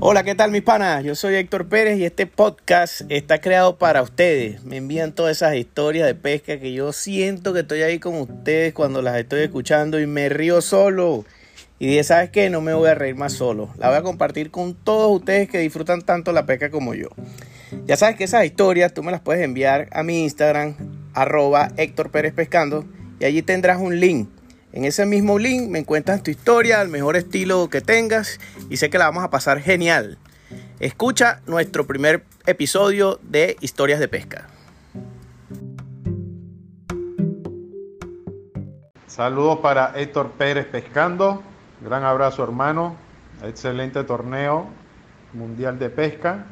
Hola, ¿qué tal mis panas? Yo soy Héctor Pérez y este podcast está creado para ustedes. Me envían todas esas historias de pesca que yo siento que estoy ahí con ustedes cuando las estoy escuchando y me río solo. Y dije, ¿sabes qué? No me voy a reír más solo. La voy a compartir con todos ustedes que disfrutan tanto la pesca como yo. Ya sabes que esas historias tú me las puedes enviar a mi Instagram, arroba Héctor Pérez Pescando, y allí tendrás un link en ese mismo link me encuentras tu historia, el mejor estilo que tengas y sé que la vamos a pasar genial. Escucha nuestro primer episodio de Historias de Pesca. Saludos para Héctor Pérez Pescando. Gran abrazo hermano. Excelente torneo mundial de pesca.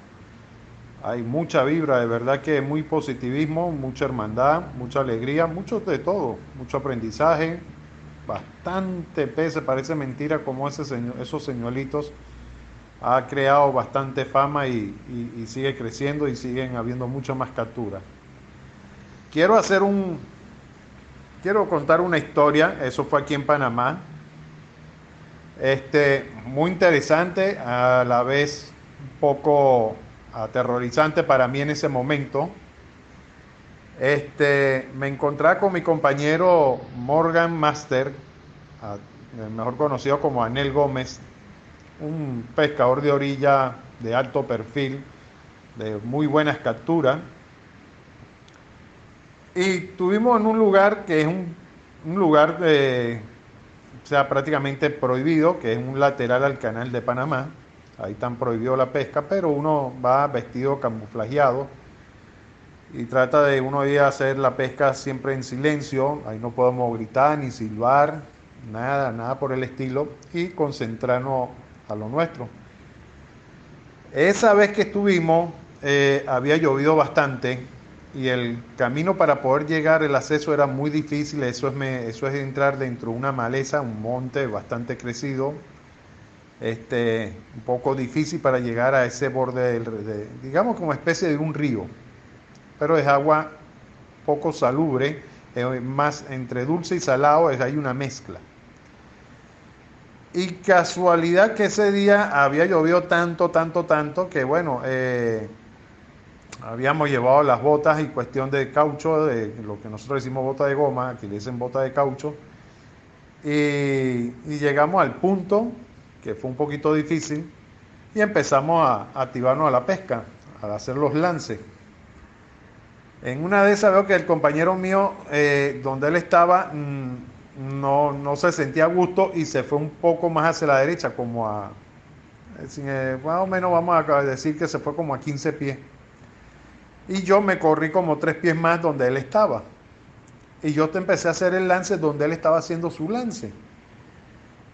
Hay mucha vibra, de verdad que muy positivismo, mucha hermandad, mucha alegría, mucho de todo, mucho aprendizaje, bastante pese, parece mentira como ese esos señuelitos ha creado bastante fama y, sigue creciendo y siguen habiendo muchas más capturas. Quiero hacer un, quiero contar una historia, eso fue aquí en Panamá, este, muy interesante, a la vez un poco aterrorizante para mí en ese momento. Este, me encontré con mi compañero Morgan Master, mejor conocido como Anel Gómez, un pescador de orilla de alto perfil, de muy buenas capturas. Y tuvimos en un lugar que es un, lugar de, sea, prácticamente prohibido, que es un lateral al canal de Panamá. Ahí están prohibido la pesca, pero uno va vestido camuflajeado y trata de uno a hacer la pesca siempre en silencio, ahí no podemos gritar ni silbar, nada, nada por el estilo, y concentrarnos a lo nuestro. Esa vez que estuvimos, eh, había llovido bastante y el camino para poder llegar, el acceso era muy difícil, eso es, eso es entrar dentro de una maleza, un monte bastante crecido, este, un poco difícil para llegar a ese borde, del, digamos como especie de un río pero es agua poco salubre, eh, más entre dulce y salado, es, hay una mezcla. Y casualidad que ese día había llovido tanto, tanto, tanto, que bueno, eh, habíamos llevado las botas y cuestión de caucho, de lo que nosotros decimos bota de goma, aquí le dicen bota de caucho, y, llegamos al punto, que fue un poquito difícil, y empezamos a activarnos a la pesca, a hacer los lances. En una de esas veo que el compañero mío, eh, donde él estaba, mm, no, no, se sentía a gusto y se fue un poco más hacia la derecha, como a, eh, más o menos vamos a decir que se fue como a 15 pies. Y yo me corrí como tres pies más donde él estaba. Y yo te empecé a hacer el lance donde él estaba haciendo su lance.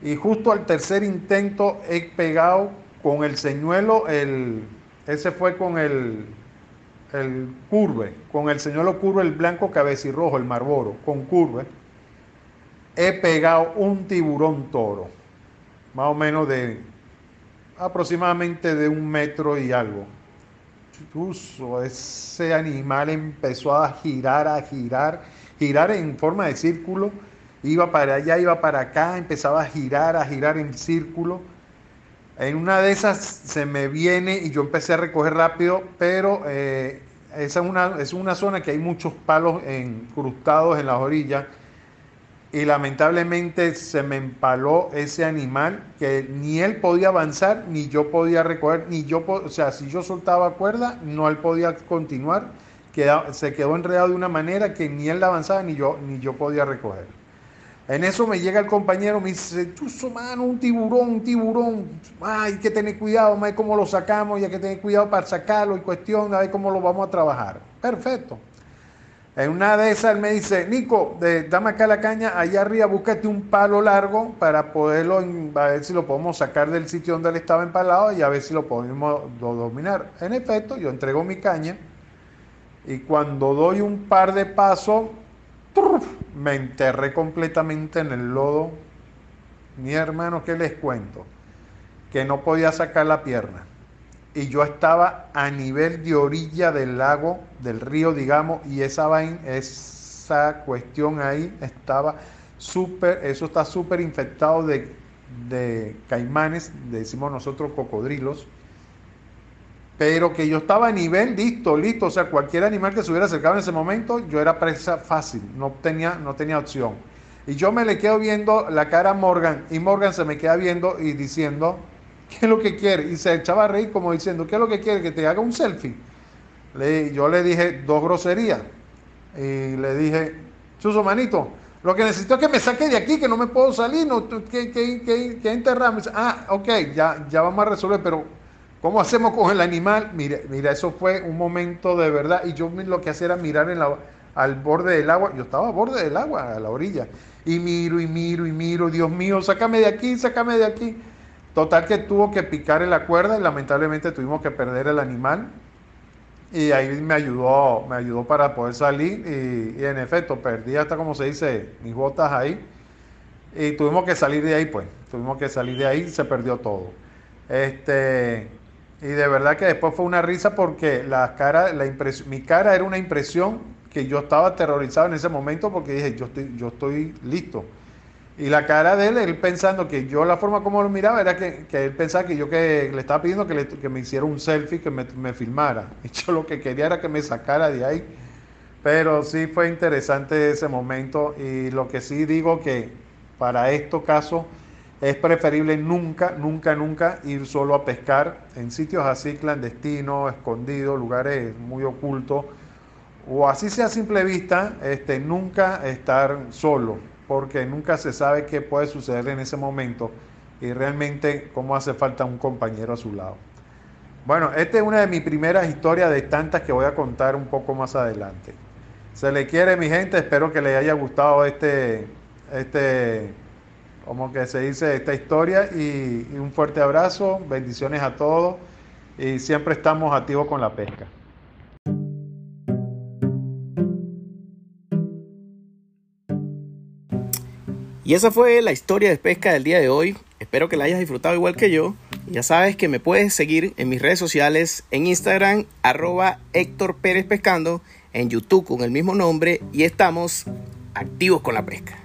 Y justo al tercer intento he pegado con el señuelo, el, ese fue con el, el curve, con el señuelo curve, el blanco cabecirrojo, el marboro, con curve, he pegado un tiburón toro, más o menos de aproximadamente de un metro y algo. Incluso ese animal empezó a girar, a girar, girar en forma de círculo, iba para allá, iba para acá, empezaba a girar, a girar en círculo. En una de esas se me viene y yo empecé a recoger rápido, pero eh, esa es una, es una zona que hay muchos palos encrustados en las orillas y lamentablemente se me empaló ese animal que ni él podía avanzar ni yo podía recoger, ni yo, o sea, si yo soltaba cuerda, no él podía continuar, se quedó enredado de una manera que ni él avanzaba ni yo, ni yo podía recoger. En eso me llega el compañero, me dice, mano, un tiburón, un tiburón, hay que tener cuidado, hay cómo lo sacamos, y hay que tener cuidado para sacarlo y cuestión, a ver cómo lo vamos a trabajar. Perfecto. En una de esas él me dice, Nico, dame acá la caña, allá arriba búscate un palo largo para poderlo, a ver si lo podemos sacar del sitio donde él estaba empalado y a ver si lo podemos dominar. En efecto, yo entrego mi caña y cuando doy un par de pasos, me enterré completamente en el lodo. Mi hermano, ¿qué les cuento? Que no podía sacar la pierna. Y yo estaba a nivel de orilla del lago, del río, digamos, y esa vaina, esa cuestión ahí estaba súper, eso está súper infectado de, de caimanes, decimos nosotros cocodrilos, pero que yo estaba a nivel listo, listo, o sea, cualquier animal que se hubiera acercado en ese momento, yo era presa fácil, no tenía, no tenía opción. Y yo me le quedo viendo la cara a Morgan y Morgan se me queda viendo y diciendo, ¿qué es lo que quiere? Y se echaba a reír como diciendo, ¿qué es lo que quiere? Que te haga un selfie. Le, yo le dije dos groserías y le dije, Chuso manito, lo que necesito es que me saque de aquí, que no me puedo salir, no, que, que, que, enterrarme. Ah, ok, ya, ya vamos a resolver, pero ¿cómo hacemos con el animal? Mira, mira, eso fue un momento de verdad y yo lo que hacía era mirar al borde del agua, yo estaba al borde del agua, a la orilla, y miro y miro y miro, Dios mío, sácame de aquí, sácame de aquí. Total que tuvo que picar en la cuerda y lamentablemente tuvimos que perder el animal. Y ahí me ayudó, me ayudó para poder salir y, en efecto perdí hasta como se dice mis botas ahí y tuvimos que salir de ahí pues, tuvimos que salir de ahí y se perdió todo. Este, y de verdad que después fue una risa porque la cara, la mi cara era una impresión que yo estaba aterrorizado en ese momento porque dije, yo estoy, yo estoy listo. Y la cara de él, él pensando que yo la forma como lo miraba era que, que él pensaba que yo que le estaba pidiendo que, que me hiciera un selfie, que me, me, filmara. Y yo lo que quería era que me sacara de ahí. Pero sí fue interesante ese momento y lo que sí digo que para estos casos es preferible nunca, nunca, nunca ir solo a pescar en sitios así clandestinos, escondidos, lugares muy ocultos o así sea a simple vista, este, nunca estar solo, porque nunca se sabe qué puede suceder en ese momento y realmente cómo hace falta un compañero a su lado. Bueno, esta es una de mis primeras historias de tantas que voy a contar un poco más adelante. Se le quiere, mi gente, espero que les haya gustado este, este, como que se dice, esta historia y un fuerte abrazo, bendiciones a todos y siempre estamos activos con la pesca. Y esa fue la historia de pesca del día de hoy. Espero que la hayas disfrutado igual que yo. Ya sabes que me puedes seguir en mis redes sociales, en Instagram, arroba Héctor Pérez Pescando, en YouTube con el mismo nombre y estamos activos con la pesca.